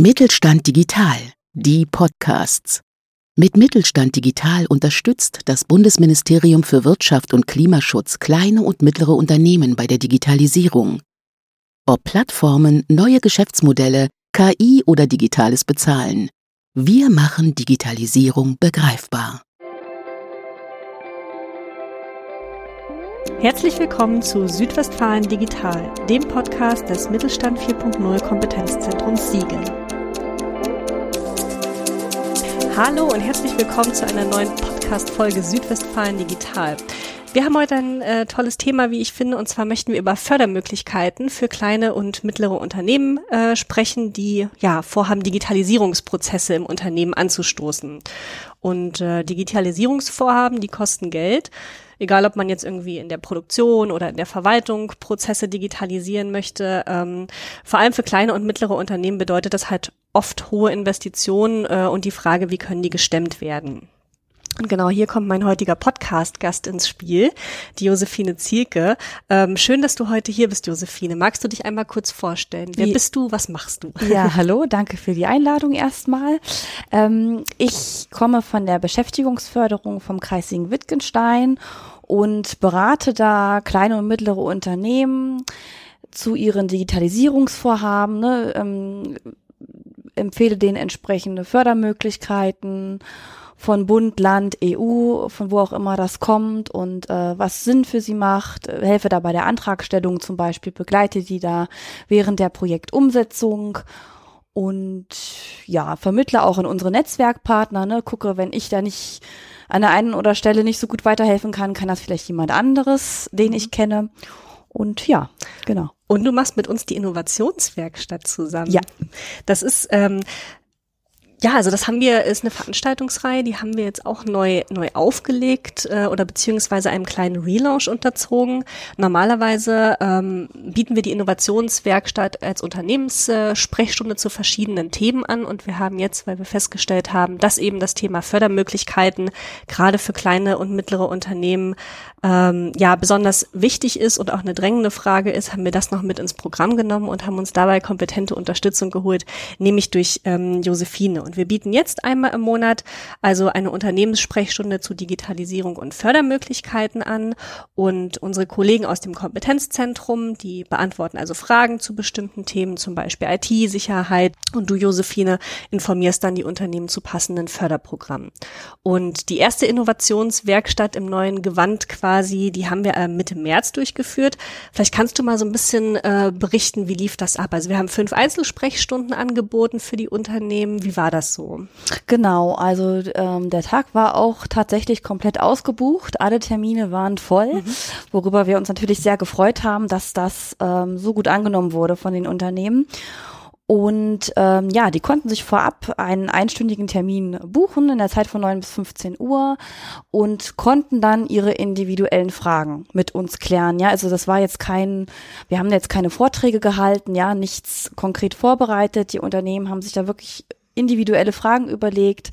Mittelstand Digital, die Podcasts. Mit Mittelstand Digital unterstützt das Bundesministerium für Wirtschaft und Klimaschutz kleine und mittlere Unternehmen bei der Digitalisierung. Ob Plattformen, neue Geschäftsmodelle, KI oder digitales Bezahlen. Wir machen Digitalisierung begreifbar. Herzlich willkommen zu Südwestfalen Digital, dem Podcast des Mittelstand 4.0 Kompetenzzentrums Siegen. Hallo und herzlich willkommen zu einer neuen Podcast-Folge Südwestfalen Digital. Wir haben heute ein äh, tolles Thema, wie ich finde, und zwar möchten wir über Fördermöglichkeiten für kleine und mittlere Unternehmen äh, sprechen, die ja vorhaben, Digitalisierungsprozesse im Unternehmen anzustoßen. Und äh, Digitalisierungsvorhaben, die kosten Geld. Egal, ob man jetzt irgendwie in der Produktion oder in der Verwaltung Prozesse digitalisieren möchte. Ähm, vor allem für kleine und mittlere Unternehmen bedeutet das halt oft hohe Investitionen äh, und die Frage, wie können die gestemmt werden. Und genau hier kommt mein heutiger Podcast-Gast ins Spiel, die Josephine Zielke. Ähm, schön, dass du heute hier bist, Josephine. Magst du dich einmal kurz vorstellen? Wer bist du? Was machst du? Ja, hallo, danke für die Einladung erstmal. Ähm, ich komme von der Beschäftigungsförderung vom Kreis Siegen-Wittgenstein und berate da kleine und mittlere Unternehmen zu ihren Digitalisierungsvorhaben, ne, ähm, empfehle denen entsprechende Fördermöglichkeiten von Bund, Land, EU, von wo auch immer das kommt und äh, was Sinn für sie macht, helfe da bei der Antragstellung zum Beispiel, begleite die da während der Projektumsetzung und ja, vermittle auch in unsere Netzwerkpartner, ne, gucke, wenn ich da nicht an der einen oder Stelle nicht so gut weiterhelfen kann, kann das vielleicht jemand anderes, den ich kenne. Und ja, genau. Und du machst mit uns die Innovationswerkstatt zusammen. Ja. Das ist ähm, ja, also das haben wir, ist eine Veranstaltungsreihe, die haben wir jetzt auch neu, neu aufgelegt äh, oder beziehungsweise einem kleinen Relaunch unterzogen. Normalerweise ähm, bieten wir die Innovationswerkstatt als Unternehmenssprechstunde zu verschiedenen Themen an und wir haben jetzt, weil wir festgestellt haben, dass eben das Thema Fördermöglichkeiten gerade für kleine und mittlere Unternehmen ähm, ja besonders wichtig ist und auch eine drängende Frage ist, haben wir das noch mit ins Programm genommen und haben uns dabei kompetente Unterstützung geholt, nämlich durch ähm, Josephine. Und wir bieten jetzt einmal im Monat also eine Unternehmenssprechstunde zu Digitalisierung und Fördermöglichkeiten an. Und unsere Kollegen aus dem Kompetenzzentrum, die beantworten also Fragen zu bestimmten Themen, zum Beispiel IT-Sicherheit. Und du, Josephine, informierst dann die Unternehmen zu passenden Förderprogrammen. Und die erste Innovationswerkstatt im neuen Gewand quasi, die haben wir äh, Mitte März durchgeführt. Vielleicht kannst du mal so ein bisschen äh, berichten, wie lief das ab? Also wir haben fünf Einzelsprechstunden angeboten für die Unternehmen. Wie war das? Das so? Genau, also ähm, der Tag war auch tatsächlich komplett ausgebucht. Alle Termine waren voll, mhm. worüber wir uns natürlich sehr gefreut haben, dass das ähm, so gut angenommen wurde von den Unternehmen. Und ähm, ja, die konnten sich vorab einen einstündigen Termin buchen in der Zeit von 9 bis 15 Uhr und konnten dann ihre individuellen Fragen mit uns klären. Ja, also das war jetzt kein, wir haben jetzt keine Vorträge gehalten, ja, nichts konkret vorbereitet. Die Unternehmen haben sich da wirklich individuelle Fragen überlegt,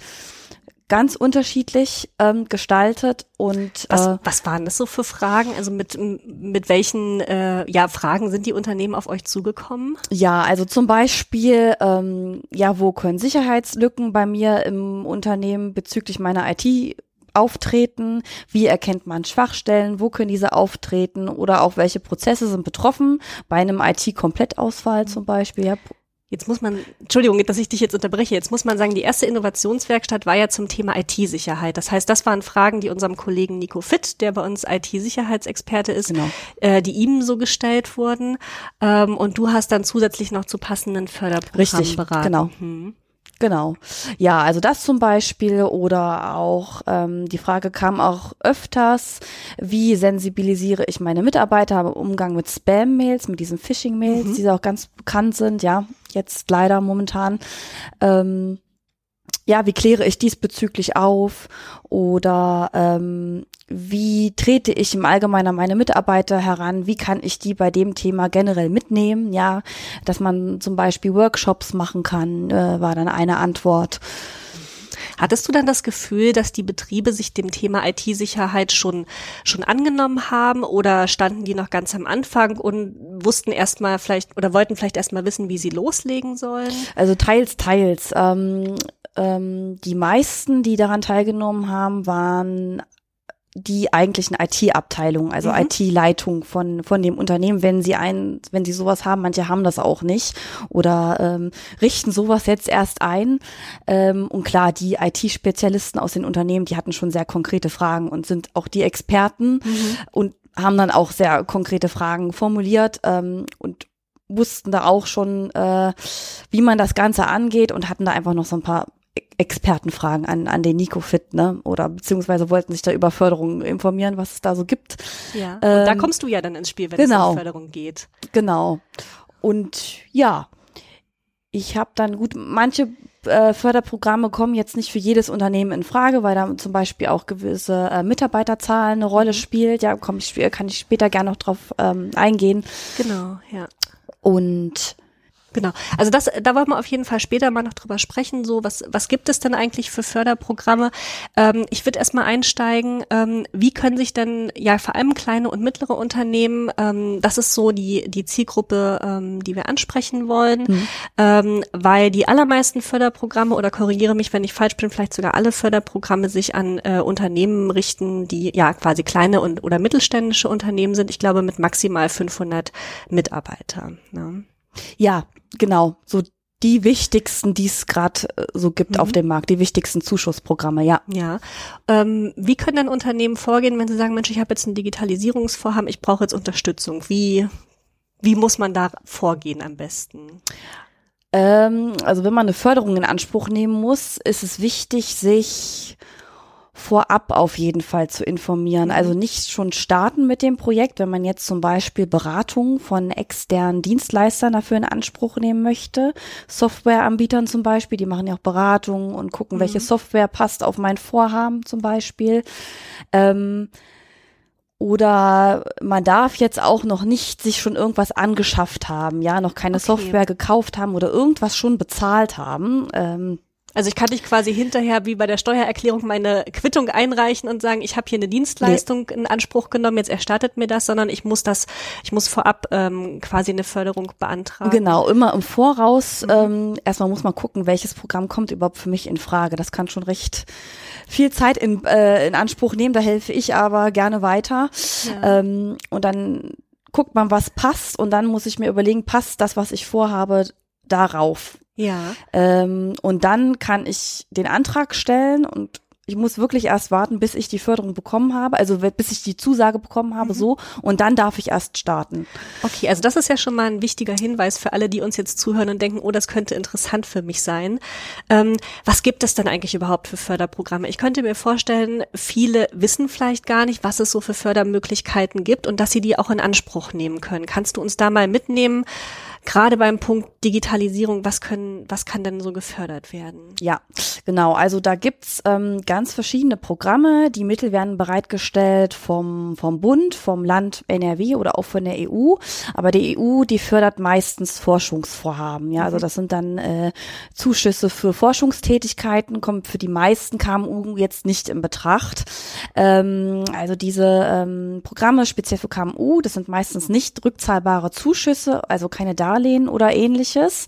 ganz unterschiedlich ähm, gestaltet und was, äh, was waren das so für Fragen? Also mit mit welchen äh, ja Fragen sind die Unternehmen auf euch zugekommen? Ja, also zum Beispiel ähm, ja, wo können Sicherheitslücken bei mir im Unternehmen bezüglich meiner IT auftreten? Wie erkennt man Schwachstellen? Wo können diese auftreten? Oder auch welche Prozesse sind betroffen? Bei einem IT-Komplettausfall zum Beispiel. Ja, Jetzt muss man, Entschuldigung, dass ich dich jetzt unterbreche, jetzt muss man sagen, die erste Innovationswerkstatt war ja zum Thema IT-Sicherheit. Das heißt, das waren Fragen, die unserem Kollegen Nico Fitt, der bei uns IT-Sicherheitsexperte ist, genau. äh, die ihm so gestellt wurden. Ähm, und du hast dann zusätzlich noch zu passenden Förderprogrammen Richtig, beraten. Genau. Hm. Genau. Ja, also das zum Beispiel oder auch ähm, die Frage kam auch öfters, wie sensibilisiere ich meine Mitarbeiter im Umgang mit Spam-Mails, mit diesen Phishing-Mails, mhm. die auch ganz bekannt sind, ja, jetzt leider momentan. Ähm, ja, wie kläre ich diesbezüglich auf oder ähm, wie trete ich im Allgemeinen an meine Mitarbeiter heran, wie kann ich die bei dem Thema generell mitnehmen, ja, dass man zum Beispiel Workshops machen kann, äh, war dann eine Antwort. Hattest du dann das Gefühl, dass die Betriebe sich dem Thema IT-Sicherheit schon, schon angenommen haben oder standen die noch ganz am Anfang und wussten erstmal vielleicht oder wollten vielleicht erstmal wissen, wie sie loslegen sollen? Also teils, teils. Ähm, ähm, die meisten, die daran teilgenommen haben, waren die eigentlichen IT-Abteilungen, also mhm. IT-Leitung von von dem Unternehmen, wenn sie ein, wenn sie sowas haben, manche haben das auch nicht oder ähm, richten sowas jetzt erst ein. Ähm, und klar, die IT-Spezialisten aus den Unternehmen, die hatten schon sehr konkrete Fragen und sind auch die Experten mhm. und haben dann auch sehr konkrete Fragen formuliert ähm, und wussten da auch schon, äh, wie man das Ganze angeht und hatten da einfach noch so ein paar Expertenfragen an, an den Nikofit, ne? Oder beziehungsweise wollten sich da über Förderung informieren, was es da so gibt. Ja. Ähm, und da kommst du ja dann ins Spiel, wenn genau, es um Förderung geht. Genau. Und ja, ich habe dann gut, manche äh, Förderprogramme kommen jetzt nicht für jedes Unternehmen in Frage, weil da zum Beispiel auch gewisse äh, Mitarbeiterzahlen eine Rolle mhm. spielt. Ja, komm ich, kann ich später gerne noch drauf ähm, eingehen. Genau, ja. Und Genau. Also das, da wollen wir auf jeden Fall später mal noch drüber sprechen. So, was, was gibt es denn eigentlich für Förderprogramme? Ähm, ich würde erstmal einsteigen. Ähm, wie können sich denn ja vor allem kleine und mittlere Unternehmen, ähm, das ist so die die Zielgruppe, ähm, die wir ansprechen wollen, mhm. ähm, weil die allermeisten Förderprogramme oder korrigiere mich, wenn ich falsch bin, vielleicht sogar alle Förderprogramme sich an äh, Unternehmen richten, die ja quasi kleine und oder mittelständische Unternehmen sind. Ich glaube mit maximal 500 Mitarbeitern. Ne? Ja, genau. So die wichtigsten, die es gerade äh, so gibt mhm. auf dem Markt, die wichtigsten Zuschussprogramme, ja. Ja. Ähm, wie können dann Unternehmen vorgehen, wenn sie sagen, Mensch, ich habe jetzt ein Digitalisierungsvorhaben, ich brauche jetzt Unterstützung? Wie, wie muss man da vorgehen am besten? Ähm, also wenn man eine Förderung in Anspruch nehmen muss, ist es wichtig, sich vorab auf jeden Fall zu informieren. Also mhm. nicht schon starten mit dem Projekt, wenn man jetzt zum Beispiel Beratung von externen Dienstleistern dafür in Anspruch nehmen möchte. Softwareanbietern zum Beispiel, die machen ja auch Beratungen und gucken, mhm. welche Software passt auf mein Vorhaben zum Beispiel. Ähm, oder man darf jetzt auch noch nicht sich schon irgendwas angeschafft haben, ja, noch keine okay. Software gekauft haben oder irgendwas schon bezahlt haben. Ähm, also ich kann nicht quasi hinterher wie bei der Steuererklärung meine Quittung einreichen und sagen, ich habe hier eine Dienstleistung nee. in Anspruch genommen, jetzt erstattet mir das, sondern ich muss das, ich muss vorab ähm, quasi eine Förderung beantragen. Genau, immer im Voraus. Mhm. Ähm, erstmal muss man gucken, welches Programm kommt überhaupt für mich in Frage. Das kann schon recht viel Zeit in, äh, in Anspruch nehmen, da helfe ich aber gerne weiter. Ja. Ähm, und dann guckt man, was passt und dann muss ich mir überlegen, passt das, was ich vorhabe, darauf. Ja. Ähm, und dann kann ich den Antrag stellen und ich muss wirklich erst warten, bis ich die Förderung bekommen habe, also bis ich die Zusage bekommen habe, mhm. so, und dann darf ich erst starten. Okay, also das ist ja schon mal ein wichtiger Hinweis für alle, die uns jetzt zuhören und denken, oh, das könnte interessant für mich sein. Ähm, was gibt es denn eigentlich überhaupt für Förderprogramme? Ich könnte mir vorstellen, viele wissen vielleicht gar nicht, was es so für Fördermöglichkeiten gibt und dass sie die auch in Anspruch nehmen können. Kannst du uns da mal mitnehmen? Gerade beim Punkt Digitalisierung, was können, was kann denn so gefördert werden? Ja, genau. Also da gibt's ähm, ganz verschiedene Programme. Die Mittel werden bereitgestellt vom, vom Bund, vom Land NRW oder auch von der EU. Aber die EU, die fördert meistens Forschungsvorhaben. Ja, also mhm. das sind dann äh, Zuschüsse für Forschungstätigkeiten, kommt für die meisten KMU jetzt nicht in Betracht. Ähm, also diese ähm, Programme speziell für KMU, das sind meistens nicht rückzahlbare Zuschüsse, also keine Daten Darlehen oder ähnliches.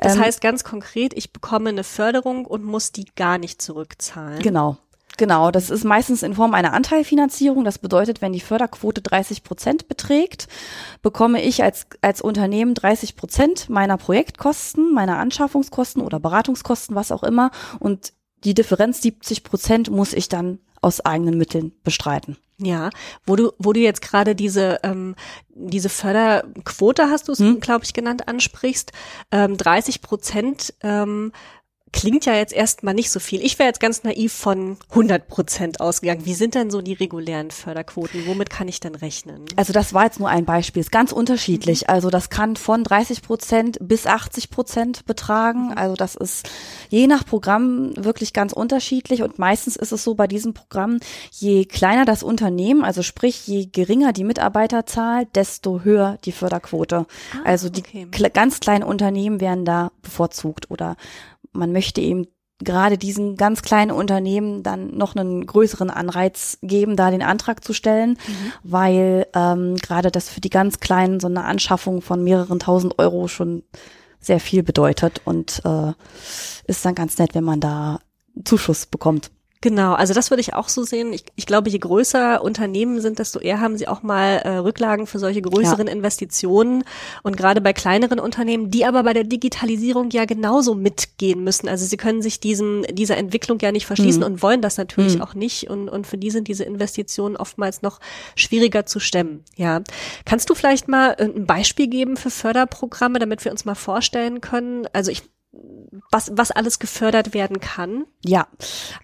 Das ähm, heißt ganz konkret, ich bekomme eine Förderung und muss die gar nicht zurückzahlen. Genau. Genau, das ist meistens in Form einer Anteilfinanzierung. Das bedeutet, wenn die Förderquote 30 Prozent beträgt, bekomme ich als, als Unternehmen 30 Prozent meiner Projektkosten, meiner Anschaffungskosten oder Beratungskosten, was auch immer. Und die Differenz 70 Prozent muss ich dann aus eigenen Mitteln bestreiten. Ja, wo du, wo du jetzt gerade diese, ähm, diese Förderquote hast du es, hm? glaube ich, genannt, ansprichst, ähm, 30 Prozent ähm, klingt ja jetzt erstmal nicht so viel. Ich wäre jetzt ganz naiv von 100 Prozent ausgegangen. Wie sind denn so die regulären Förderquoten? Womit kann ich denn rechnen? Also das war jetzt nur ein Beispiel. Ist ganz unterschiedlich. Mhm. Also das kann von 30 Prozent bis 80 Prozent betragen. Mhm. Also das ist je nach Programm wirklich ganz unterschiedlich. Und meistens ist es so bei diesem Programm, je kleiner das Unternehmen, also sprich, je geringer die Mitarbeiterzahl, desto höher die Förderquote. Ah, also die okay. ganz kleinen Unternehmen werden da bevorzugt oder man möchte eben gerade diesen ganz kleinen Unternehmen dann noch einen größeren Anreiz geben, da den Antrag zu stellen, mhm. weil ähm, gerade das für die ganz kleinen so eine Anschaffung von mehreren tausend Euro schon sehr viel bedeutet und äh, ist dann ganz nett, wenn man da Zuschuss bekommt. Genau, also das würde ich auch so sehen. Ich, ich glaube, je größer Unternehmen sind, desto eher haben sie auch mal äh, Rücklagen für solche größeren ja. Investitionen. Und gerade bei kleineren Unternehmen, die aber bei der Digitalisierung ja genauso mitgehen müssen. Also sie können sich diesen, dieser Entwicklung ja nicht verschließen mhm. und wollen das natürlich mhm. auch nicht. Und, und für die sind diese Investitionen oftmals noch schwieriger zu stemmen. Ja. Kannst du vielleicht mal ein Beispiel geben für Förderprogramme, damit wir uns mal vorstellen können? Also ich was, was alles gefördert werden kann? Ja,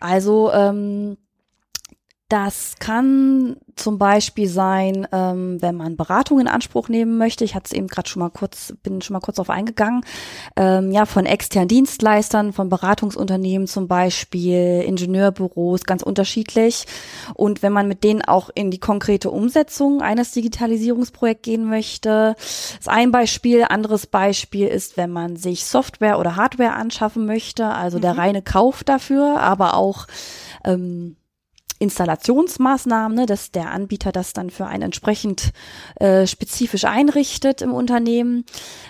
also ähm, das kann zum Beispiel sein, ähm, wenn man Beratung in Anspruch nehmen möchte. Ich hatte es eben gerade schon mal kurz, bin schon mal kurz auf eingegangen. Ähm, ja, von externen Dienstleistern, von Beratungsunternehmen zum Beispiel, Ingenieurbüros, ganz unterschiedlich. Und wenn man mit denen auch in die konkrete Umsetzung eines Digitalisierungsprojekts gehen möchte, ist ein Beispiel. Anderes Beispiel ist, wenn man sich Software oder Hardware anschaffen möchte, also mhm. der reine Kauf dafür, aber auch ähm, Installationsmaßnahmen, ne, dass der Anbieter das dann für einen entsprechend äh, spezifisch einrichtet im Unternehmen.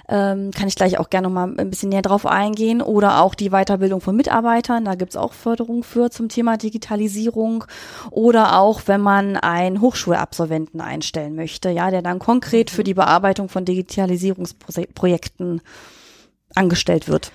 Ähm, kann ich gleich auch gerne noch mal ein bisschen näher drauf eingehen. Oder auch die Weiterbildung von Mitarbeitern, da gibt's auch Förderung für zum Thema Digitalisierung. Oder auch, wenn man einen Hochschulabsolventen einstellen möchte, ja, der dann konkret für die Bearbeitung von Digitalisierungsprojekten angestellt wird.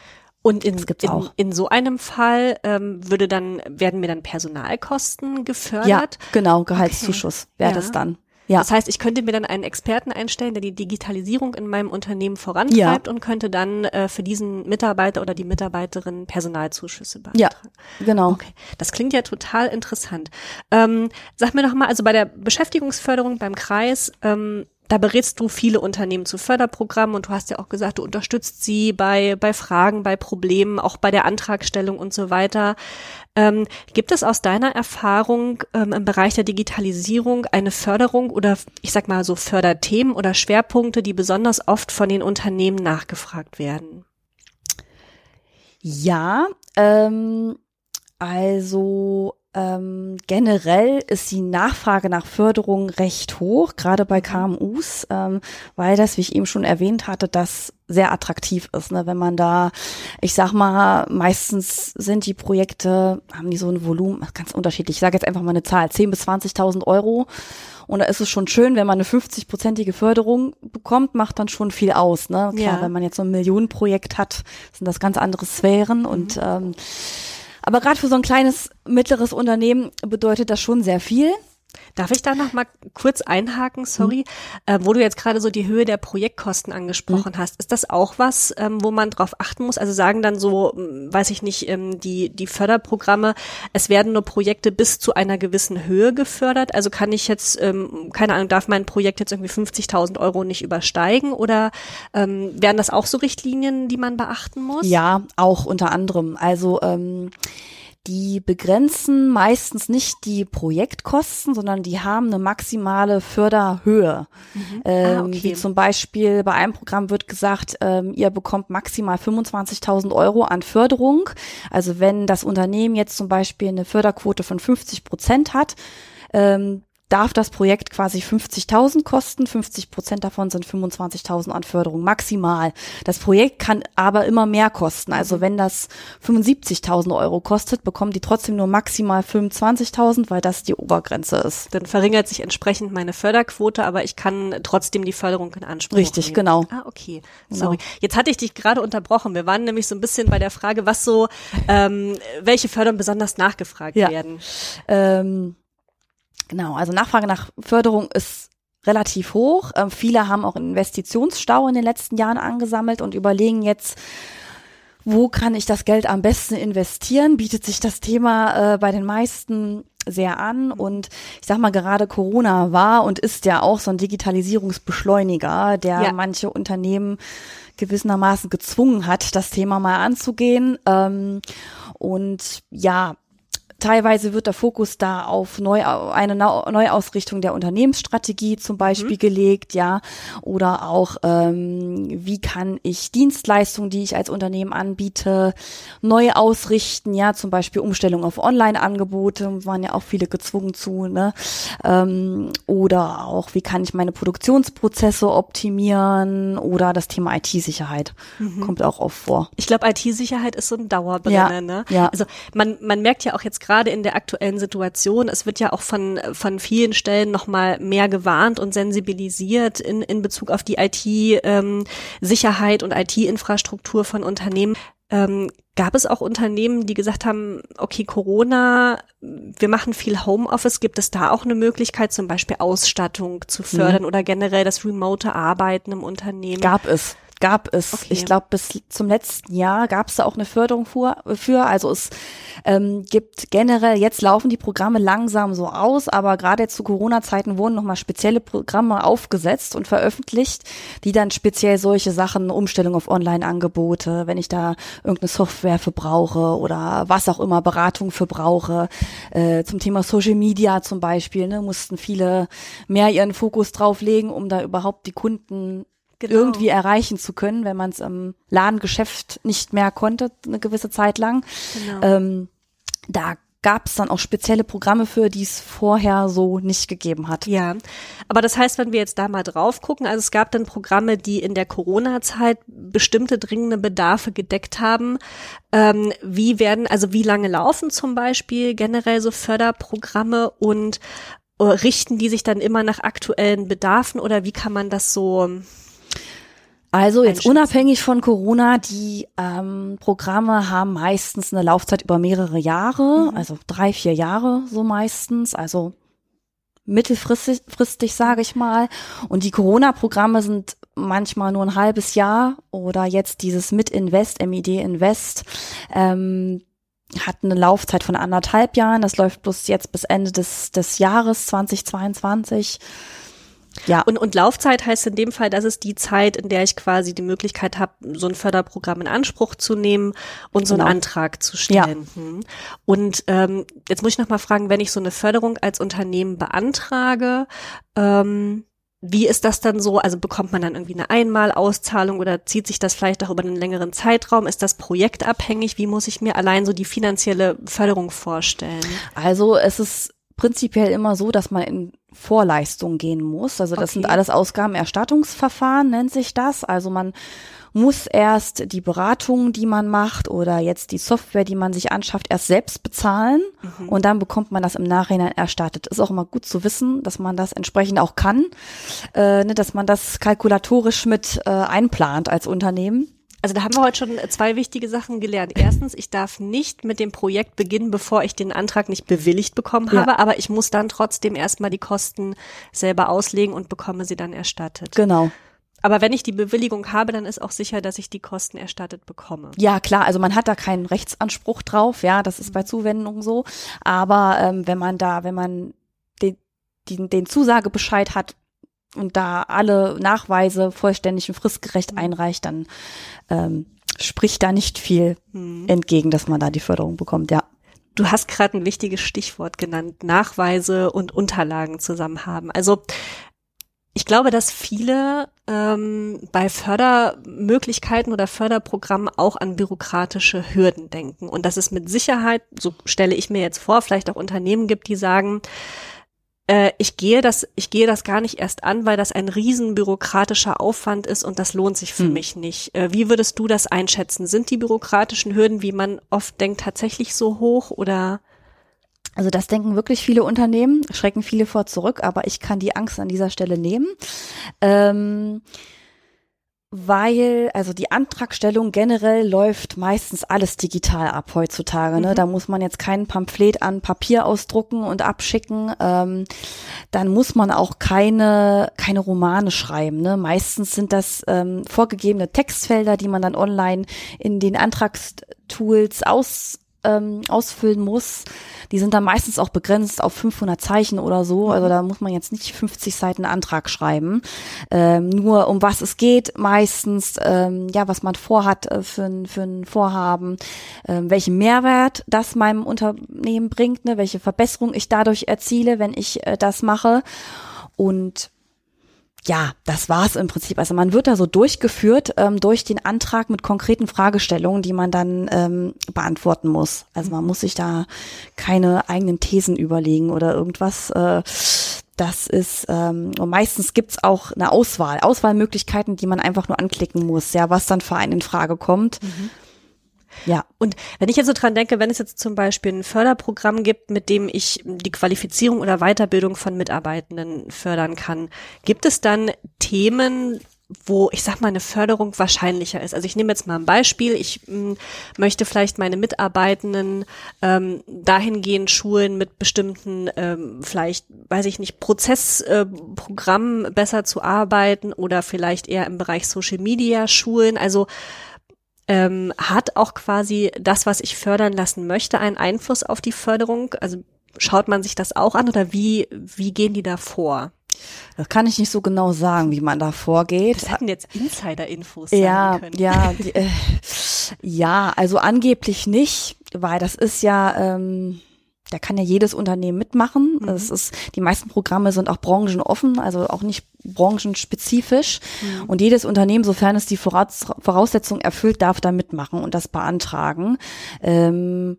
Und in, in, in, so einem Fall ähm, würde dann, werden mir dann Personalkosten gefördert? Ja, genau, Gehaltszuschuss okay. wäre ja. das dann. Ja. Das heißt, ich könnte mir dann einen Experten einstellen, der die Digitalisierung in meinem Unternehmen vorantreibt ja. und könnte dann äh, für diesen Mitarbeiter oder die Mitarbeiterin Personalzuschüsse beantragen. Ja, genau. Okay. Das klingt ja total interessant. Ähm, sag mir doch mal, also bei der Beschäftigungsförderung beim Kreis, ähm, da berätst du viele Unternehmen zu Förderprogrammen und du hast ja auch gesagt, du unterstützt sie bei, bei Fragen, bei Problemen, auch bei der Antragstellung und so weiter. Ähm, gibt es aus deiner Erfahrung ähm, im Bereich der Digitalisierung eine Förderung oder ich sag mal so Förderthemen oder Schwerpunkte, die besonders oft von den Unternehmen nachgefragt werden? Ja, ähm, also ähm, generell ist die Nachfrage nach Förderung recht hoch, gerade bei KMUs, ähm, weil das, wie ich eben schon erwähnt hatte, das sehr attraktiv ist. Ne? Wenn man da, ich sag mal, meistens sind die Projekte, haben die so ein Volumen, ganz unterschiedlich. Ich sage jetzt einfach mal eine Zahl, 10.000 bis 20.000 Euro. Und da ist es schon schön, wenn man eine 50-prozentige Förderung bekommt, macht dann schon viel aus. Ne? Klar, ja. wenn man jetzt so ein Millionenprojekt hat, sind das ganz andere Sphären mhm. und ähm, aber gerade für so ein kleines, mittleres Unternehmen bedeutet das schon sehr viel. Darf ich da noch mal kurz einhaken, sorry, mhm. äh, wo du jetzt gerade so die Höhe der Projektkosten angesprochen mhm. hast. Ist das auch was, ähm, wo man drauf achten muss? Also sagen dann so, hm, weiß ich nicht, ähm, die, die Förderprogramme, es werden nur Projekte bis zu einer gewissen Höhe gefördert. Also kann ich jetzt, ähm, keine Ahnung, darf mein Projekt jetzt irgendwie 50.000 Euro nicht übersteigen oder ähm, wären das auch so Richtlinien, die man beachten muss? Ja, auch unter anderem. Also ähm, die begrenzen meistens nicht die Projektkosten, sondern die haben eine maximale Förderhöhe. Mhm. Ähm, ah, okay. Wie zum Beispiel bei einem Programm wird gesagt, ähm, ihr bekommt maximal 25.000 Euro an Förderung. Also wenn das Unternehmen jetzt zum Beispiel eine Förderquote von 50 Prozent hat, ähm, darf das Projekt quasi 50.000 kosten. 50 Prozent davon sind 25.000 an Förderung maximal. Das Projekt kann aber immer mehr kosten. Also mhm. wenn das 75.000 Euro kostet, bekommen die trotzdem nur maximal 25.000, weil das die Obergrenze ist. Dann verringert sich entsprechend meine Förderquote, aber ich kann trotzdem die Förderung in Anspruch Richtig, nehmen. genau. Ah, okay. Genau. Sorry. Genau. Jetzt hatte ich dich gerade unterbrochen. Wir waren nämlich so ein bisschen bei der Frage, was so, ähm, welche Förderungen besonders nachgefragt ja. werden. Ähm, Genau, also Nachfrage nach Förderung ist relativ hoch. Ähm, viele haben auch einen Investitionsstau in den letzten Jahren angesammelt und überlegen jetzt, wo kann ich das Geld am besten investieren? Bietet sich das Thema äh, bei den meisten sehr an und ich sag mal gerade Corona war und ist ja auch so ein Digitalisierungsbeschleuniger, der ja. manche Unternehmen gewissermaßen gezwungen hat, das Thema mal anzugehen. Ähm, und ja, Teilweise wird der Fokus da auf neu, eine Neuausrichtung der Unternehmensstrategie zum Beispiel mhm. gelegt, ja, oder auch ähm, wie kann ich Dienstleistungen, die ich als Unternehmen anbiete, neu ausrichten, ja, zum Beispiel Umstellung auf Online-Angebote, waren ja auch viele gezwungen zu, ne, ähm, oder auch wie kann ich meine Produktionsprozesse optimieren oder das Thema IT-Sicherheit mhm. kommt auch oft vor. Ich glaube, IT-Sicherheit ist so ein Dauerbrenner, ja, ne? Ja. Also man man merkt ja auch jetzt gerade in der aktuellen Situation, es wird ja auch von, von vielen Stellen nochmal mehr gewarnt und sensibilisiert in, in Bezug auf die IT-Sicherheit ähm, und IT-Infrastruktur von Unternehmen. Ähm, gab es auch Unternehmen, die gesagt haben, okay, Corona, wir machen viel Homeoffice, gibt es da auch eine Möglichkeit, zum Beispiel Ausstattung zu fördern mhm. oder generell das remote Arbeiten im Unternehmen? Gab es gab es, okay. ich glaube, bis zum letzten Jahr gab es da auch eine Förderung für. für. Also es ähm, gibt generell, jetzt laufen die Programme langsam so aus, aber gerade zu Corona-Zeiten wurden nochmal spezielle Programme aufgesetzt und veröffentlicht, die dann speziell solche Sachen, Umstellung auf Online-Angebote, wenn ich da irgendeine Software für brauche oder was auch immer, Beratung für brauche, äh, zum Thema Social Media zum Beispiel, ne, mussten viele mehr ihren Fokus drauf legen, um da überhaupt die Kunden genau. irgendwie erreichen zu können, wenn man es im Ladengeschäft nicht mehr konnte, eine gewisse Zeit lang. Genau. Ähm, da gab es dann auch spezielle Programme für, die es vorher so nicht gegeben hat. Ja, aber das heißt, wenn wir jetzt da mal drauf gucken, also es gab dann Programme, die in der Corona-Zeit bestimmte dringende Bedarfe gedeckt haben. Ähm, wie werden, also wie lange laufen zum Beispiel generell so Förderprogramme und äh, richten die sich dann immer nach aktuellen Bedarfen oder wie kann man das so also jetzt unabhängig von Corona, die ähm, Programme haben meistens eine Laufzeit über mehrere Jahre, mhm. also drei, vier Jahre so meistens, also mittelfristig, fristig, sage ich mal. Und die Corona-Programme sind manchmal nur ein halbes Jahr oder jetzt dieses Mit Invest, MID Invest, ähm, hat eine Laufzeit von anderthalb Jahren. Das läuft bloß jetzt bis Ende des, des Jahres 2022. Ja. Und, und Laufzeit heißt in dem Fall, das ist die Zeit, in der ich quasi die Möglichkeit habe, so ein Förderprogramm in Anspruch zu nehmen und so genau. einen Antrag zu stellen. Ja. Hm. Und ähm, jetzt muss ich noch mal fragen, wenn ich so eine Förderung als Unternehmen beantrage, ähm, wie ist das dann so? Also bekommt man dann irgendwie eine Einmalauszahlung oder zieht sich das vielleicht auch über einen längeren Zeitraum? Ist das projektabhängig? Wie muss ich mir allein so die finanzielle Förderung vorstellen? Also es ist prinzipiell immer so, dass man in Vorleistung gehen muss. Also das okay. sind alles Ausgabenerstattungsverfahren, nennt sich das. Also man muss erst die Beratung, die man macht oder jetzt die Software, die man sich anschafft, erst selbst bezahlen mhm. und dann bekommt man das im Nachhinein erstattet. Ist auch immer gut zu wissen, dass man das entsprechend auch kann, äh, ne, dass man das kalkulatorisch mit äh, einplant als Unternehmen. Also da haben wir heute schon zwei wichtige Sachen gelernt. Erstens, ich darf nicht mit dem Projekt beginnen, bevor ich den Antrag nicht bewilligt bekommen habe, ja. aber ich muss dann trotzdem erstmal die Kosten selber auslegen und bekomme sie dann erstattet. Genau. Aber wenn ich die Bewilligung habe, dann ist auch sicher, dass ich die Kosten erstattet bekomme. Ja, klar. Also man hat da keinen Rechtsanspruch drauf. Ja, das ist bei Zuwendungen so. Aber ähm, wenn man da, wenn man den, den, den Zusagebescheid hat, und da alle Nachweise vollständig und fristgerecht mhm. einreicht, dann ähm, spricht da nicht viel mhm. entgegen, dass man da die Förderung bekommt, ja. Du hast gerade ein wichtiges Stichwort genannt, Nachweise und Unterlagen zusammen haben. Also ich glaube, dass viele ähm, bei Fördermöglichkeiten oder Förderprogrammen auch an bürokratische Hürden denken. Und dass es mit Sicherheit, so stelle ich mir jetzt vor, vielleicht auch Unternehmen gibt, die sagen, äh, ich gehe das, ich gehe das gar nicht erst an, weil das ein riesen bürokratischer Aufwand ist und das lohnt sich für hm. mich nicht. Äh, wie würdest du das einschätzen? Sind die bürokratischen Hürden, wie man oft denkt, tatsächlich so hoch oder? Also das denken wirklich viele Unternehmen, schrecken viele vor zurück, aber ich kann die Angst an dieser Stelle nehmen. Ähm, weil, also die Antragstellung generell läuft meistens alles digital ab heutzutage. Ne? Mhm. Da muss man jetzt kein Pamphlet an Papier ausdrucken und abschicken. Ähm, dann muss man auch keine, keine Romane schreiben. Ne? Meistens sind das ähm, vorgegebene Textfelder, die man dann online in den Antragstools aus ähm, ausfüllen muss. Die sind dann meistens auch begrenzt auf 500 Zeichen oder so. Also da muss man jetzt nicht 50 Seiten Antrag schreiben. Ähm, nur um was es geht, meistens, ähm, ja, was man vorhat äh, für, ein, für ein Vorhaben, ähm, welchen Mehrwert das meinem Unternehmen bringt, ne, welche Verbesserung ich dadurch erziele, wenn ich äh, das mache. Und ja, das war's im Prinzip. Also man wird da so durchgeführt ähm, durch den Antrag mit konkreten Fragestellungen, die man dann ähm, beantworten muss. Also man muss sich da keine eigenen Thesen überlegen oder irgendwas. Äh, das ist ähm, und meistens gibt's auch eine Auswahl, Auswahlmöglichkeiten, die man einfach nur anklicken muss, ja, was dann für einen in Frage kommt. Mhm. Ja. Und wenn ich jetzt so dran denke, wenn es jetzt zum Beispiel ein Förderprogramm gibt, mit dem ich die Qualifizierung oder Weiterbildung von Mitarbeitenden fördern kann, gibt es dann Themen, wo ich sag mal eine Förderung wahrscheinlicher ist. Also ich nehme jetzt mal ein Beispiel. Ich m, hm, möchte vielleicht meine Mitarbeitenden ähm, dahingehend schulen, mit bestimmten ähm, vielleicht, weiß ich nicht, Prozessprogrammen äh, besser zu arbeiten oder vielleicht eher im Bereich Social Media schulen. Also ähm, hat auch quasi das, was ich fördern lassen möchte, einen Einfluss auf die Förderung? Also schaut man sich das auch an oder wie, wie gehen die da vor? Das kann ich nicht so genau sagen, wie man da vorgeht. Das hätten jetzt Insider-Infos sein ja, können. Ja, die, äh, ja, also angeblich nicht, weil das ist ja, ähm, da kann ja jedes Unternehmen mitmachen. Mhm. Es ist, die meisten Programme sind auch branchenoffen, also auch nicht branchenspezifisch. Mhm. Und jedes Unternehmen, sofern es die Voraus Voraussetzungen erfüllt, darf da mitmachen und das beantragen. Ähm,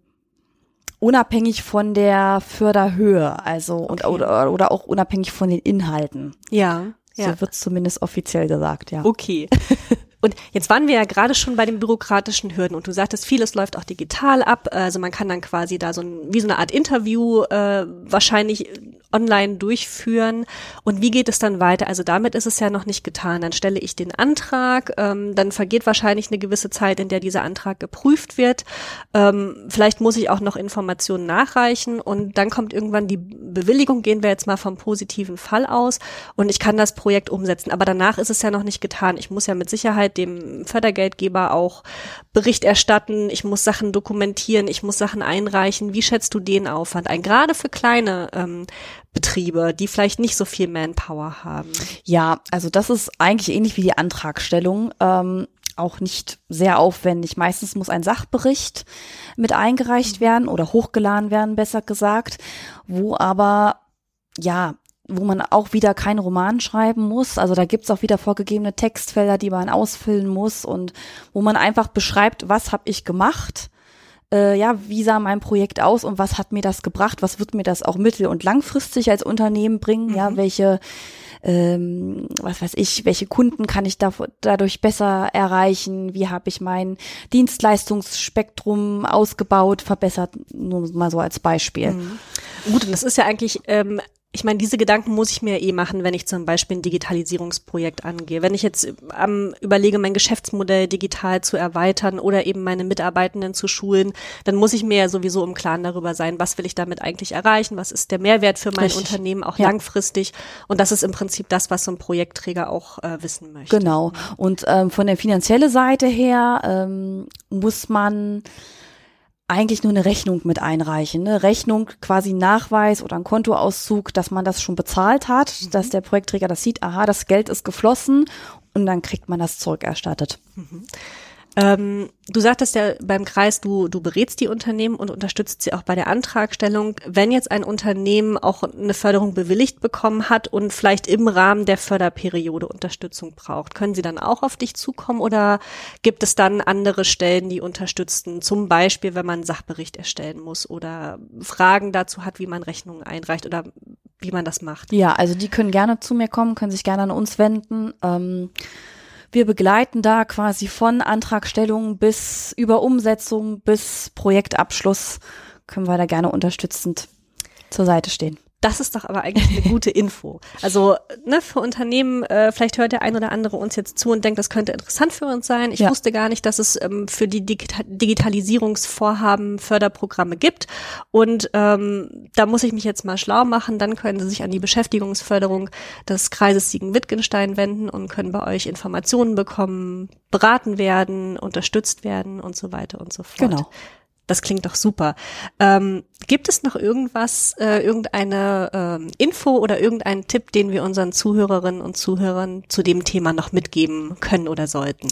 unabhängig von der Förderhöhe, also und okay. oder, oder auch unabhängig von den Inhalten. Ja. So ja. wird zumindest offiziell gesagt, ja. Okay. Und jetzt waren wir ja gerade schon bei den bürokratischen Hürden und du sagtest, vieles läuft auch digital ab. Also man kann dann quasi da so ein, wie so eine Art Interview äh, wahrscheinlich online durchführen. Und wie geht es dann weiter? Also damit ist es ja noch nicht getan. Dann stelle ich den Antrag, ähm, dann vergeht wahrscheinlich eine gewisse Zeit, in der dieser Antrag geprüft wird. Ähm, vielleicht muss ich auch noch Informationen nachreichen und dann kommt irgendwann die Bewilligung, gehen wir jetzt mal vom positiven Fall aus und ich kann das Projekt umsetzen. Aber danach ist es ja noch nicht getan. Ich muss ja mit Sicherheit dem Fördergeldgeber auch Bericht erstatten, ich muss Sachen dokumentieren, ich muss Sachen einreichen. Wie schätzt du den Aufwand ein? Gerade für kleine ähm, Betriebe, die vielleicht nicht so viel Manpower haben. Ja, also das ist eigentlich ähnlich wie die Antragstellung. Ähm, auch nicht sehr aufwendig. Meistens muss ein Sachbericht mit eingereicht mhm. werden oder hochgeladen werden, besser gesagt, wo aber ja wo man auch wieder keinen Roman schreiben muss. Also da gibt's auch wieder vorgegebene Textfelder, die man ausfüllen muss und wo man einfach beschreibt, was habe ich gemacht äh, ja, wie sah mein Projekt aus und was hat mir das gebracht, was wird mir das auch mittel- und langfristig als Unternehmen bringen, mhm. ja, welche ähm, was weiß ich, welche Kunden kann ich da, dadurch besser erreichen, wie habe ich mein Dienstleistungsspektrum ausgebaut, verbessert, nur mal so als Beispiel. Mhm. Gut, und das ist ja eigentlich ähm, ich meine, diese Gedanken muss ich mir eh machen, wenn ich zum Beispiel ein Digitalisierungsprojekt angehe. Wenn ich jetzt ähm, überlege, mein Geschäftsmodell digital zu erweitern oder eben meine Mitarbeitenden zu schulen, dann muss ich mir ja sowieso im Klaren darüber sein, was will ich damit eigentlich erreichen, was ist der Mehrwert für mein Richtig. Unternehmen auch ja. langfristig. Und das ist im Prinzip das, was so ein Projektträger auch äh, wissen möchte. Genau. Und ähm, von der finanziellen Seite her ähm, muss man eigentlich nur eine Rechnung mit einreichen. Eine Rechnung, quasi Nachweis oder ein Kontoauszug, dass man das schon bezahlt hat, mhm. dass der Projektträger das sieht, aha, das Geld ist geflossen und dann kriegt man das zurückerstattet. Mhm. Ähm, du sagtest ja beim Kreis, du, du berätst die Unternehmen und unterstützt sie auch bei der Antragstellung. Wenn jetzt ein Unternehmen auch eine Förderung bewilligt bekommen hat und vielleicht im Rahmen der Förderperiode Unterstützung braucht, können sie dann auch auf dich zukommen oder gibt es dann andere Stellen, die unterstützen? Zum Beispiel, wenn man einen Sachbericht erstellen muss oder Fragen dazu hat, wie man Rechnungen einreicht oder wie man das macht. Ja, also die können gerne zu mir kommen, können sich gerne an uns wenden. Ähm wir begleiten da quasi von Antragstellung bis über Umsetzung bis Projektabschluss können wir da gerne unterstützend zur Seite stehen. Das ist doch aber eigentlich eine gute Info. Also ne, für Unternehmen, äh, vielleicht hört der ein oder andere uns jetzt zu und denkt, das könnte interessant für uns sein. Ich ja. wusste gar nicht, dass es ähm, für die Digita Digitalisierungsvorhaben Förderprogramme gibt. Und ähm, da muss ich mich jetzt mal schlau machen. Dann können Sie sich an die Beschäftigungsförderung des Kreises Siegen-Wittgenstein wenden und können bei euch Informationen bekommen, beraten werden, unterstützt werden und so weiter und so fort. Genau. Das klingt doch super. Ähm, gibt es noch irgendwas, äh, irgendeine ähm, Info oder irgendeinen Tipp, den wir unseren Zuhörerinnen und Zuhörern zu dem Thema noch mitgeben können oder sollten?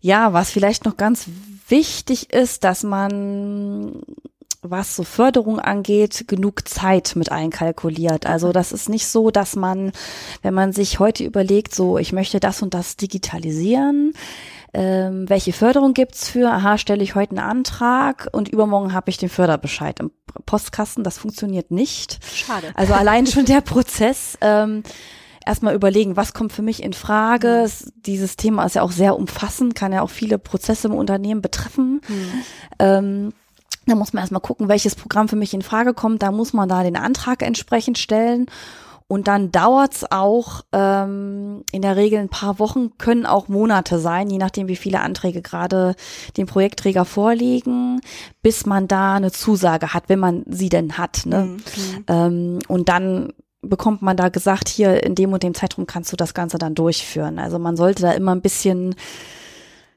Ja, was vielleicht noch ganz wichtig ist, dass man was so Förderung angeht, genug Zeit mit einkalkuliert. Also das ist nicht so, dass man, wenn man sich heute überlegt, so ich möchte das und das digitalisieren, ähm, welche Förderung gibt's für, aha, stelle ich heute einen Antrag und übermorgen habe ich den Förderbescheid im Postkasten. Das funktioniert nicht. Schade. Also allein schon der Prozess. Ähm, erstmal überlegen, was kommt für mich in Frage. Mhm. Dieses Thema ist ja auch sehr umfassend, kann ja auch viele Prozesse im Unternehmen betreffen. Mhm. Ähm, da muss man erstmal gucken, welches Programm für mich in Frage kommt. Da muss man da den Antrag entsprechend stellen. Und dann dauert's auch ähm, in der Regel ein paar Wochen, können auch Monate sein, je nachdem, wie viele Anträge gerade dem Projektträger vorliegen, bis man da eine Zusage hat, wenn man sie denn hat. Ne? Mhm. Ähm, und dann bekommt man da gesagt, hier in dem und dem Zeitraum kannst du das Ganze dann durchführen. Also man sollte da immer ein bisschen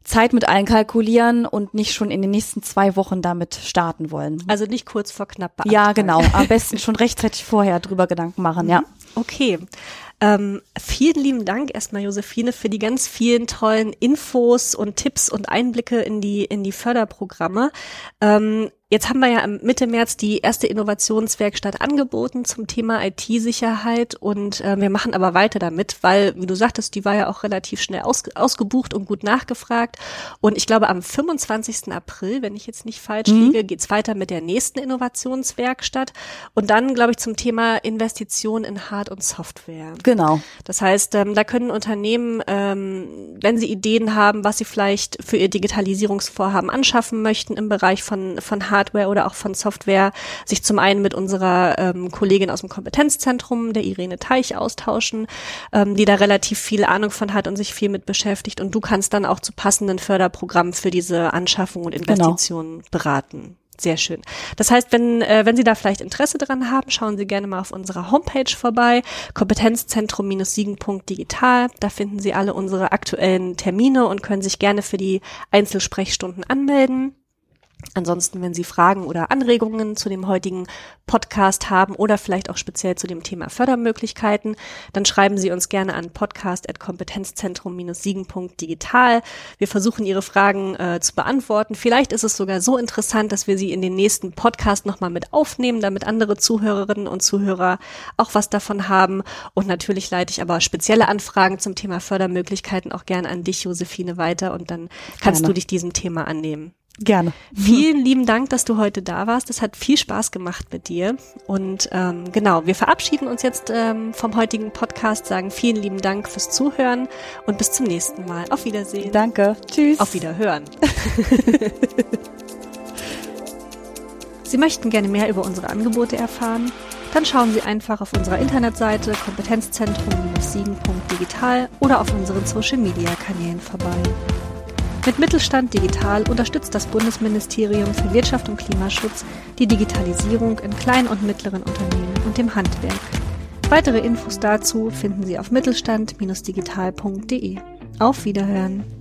Zeit mit einkalkulieren und nicht schon in den nächsten zwei Wochen damit starten wollen. Also nicht kurz vor knapp. Ja, genau. Am besten schon rechtzeitig vorher drüber Gedanken machen, ja. Okay. Ähm, vielen lieben Dank erstmal, Josephine, für die ganz vielen tollen Infos und Tipps und Einblicke in die, in die Förderprogramme. Ähm, Jetzt haben wir ja Mitte März die erste Innovationswerkstatt angeboten zum Thema IT-Sicherheit und äh, wir machen aber weiter damit, weil, wie du sagtest, die war ja auch relativ schnell aus, ausgebucht und gut nachgefragt. Und ich glaube, am 25. April, wenn ich jetzt nicht falsch mhm. liege, geht's weiter mit der nächsten Innovationswerkstatt und dann, glaube ich, zum Thema Investition in Hard- und Software. Genau. Das heißt, ähm, da können Unternehmen, ähm, wenn sie Ideen haben, was sie vielleicht für ihr Digitalisierungsvorhaben anschaffen möchten im Bereich von, von Hard Hardware oder auch von Software sich zum einen mit unserer ähm, Kollegin aus dem Kompetenzzentrum, der Irene Teich, austauschen, ähm, die da relativ viel Ahnung von hat und sich viel mit beschäftigt. Und du kannst dann auch zu passenden Förderprogrammen für diese Anschaffung und genau. Investitionen genau. beraten. Sehr schön. Das heißt, wenn, äh, wenn Sie da vielleicht Interesse dran haben, schauen Sie gerne mal auf unserer Homepage vorbei, kompetenzzentrum-siegen.digital. Da finden Sie alle unsere aktuellen Termine und können sich gerne für die Einzelsprechstunden anmelden. Ansonsten, wenn Sie Fragen oder Anregungen zu dem heutigen Podcast haben oder vielleicht auch speziell zu dem Thema Fördermöglichkeiten, dann schreiben Sie uns gerne an podcast.kompetenzzentrum-siegen.digital. Wir versuchen Ihre Fragen äh, zu beantworten. Vielleicht ist es sogar so interessant, dass wir sie in den nächsten Podcast nochmal mit aufnehmen, damit andere Zuhörerinnen und Zuhörer auch was davon haben. Und natürlich leite ich aber spezielle Anfragen zum Thema Fördermöglichkeiten auch gerne an dich, Josephine, weiter und dann kannst gerne. du dich diesem Thema annehmen. Gerne. Vielen lieben Dank, dass du heute da warst. Es hat viel Spaß gemacht mit dir. Und ähm, genau, wir verabschieden uns jetzt ähm, vom heutigen Podcast, sagen vielen lieben Dank fürs Zuhören und bis zum nächsten Mal. Auf Wiedersehen. Danke. Tschüss. Auf Wiederhören. Sie möchten gerne mehr über unsere Angebote erfahren? Dann schauen Sie einfach auf unserer Internetseite kompetenzzentrum-siegen.digital oder auf unseren Social-Media-Kanälen vorbei. Mit Mittelstand Digital unterstützt das Bundesministerium für Wirtschaft und Klimaschutz die Digitalisierung in kleinen und mittleren Unternehmen und dem Handwerk. Weitere Infos dazu finden Sie auf mittelstand-digital.de. Auf Wiederhören!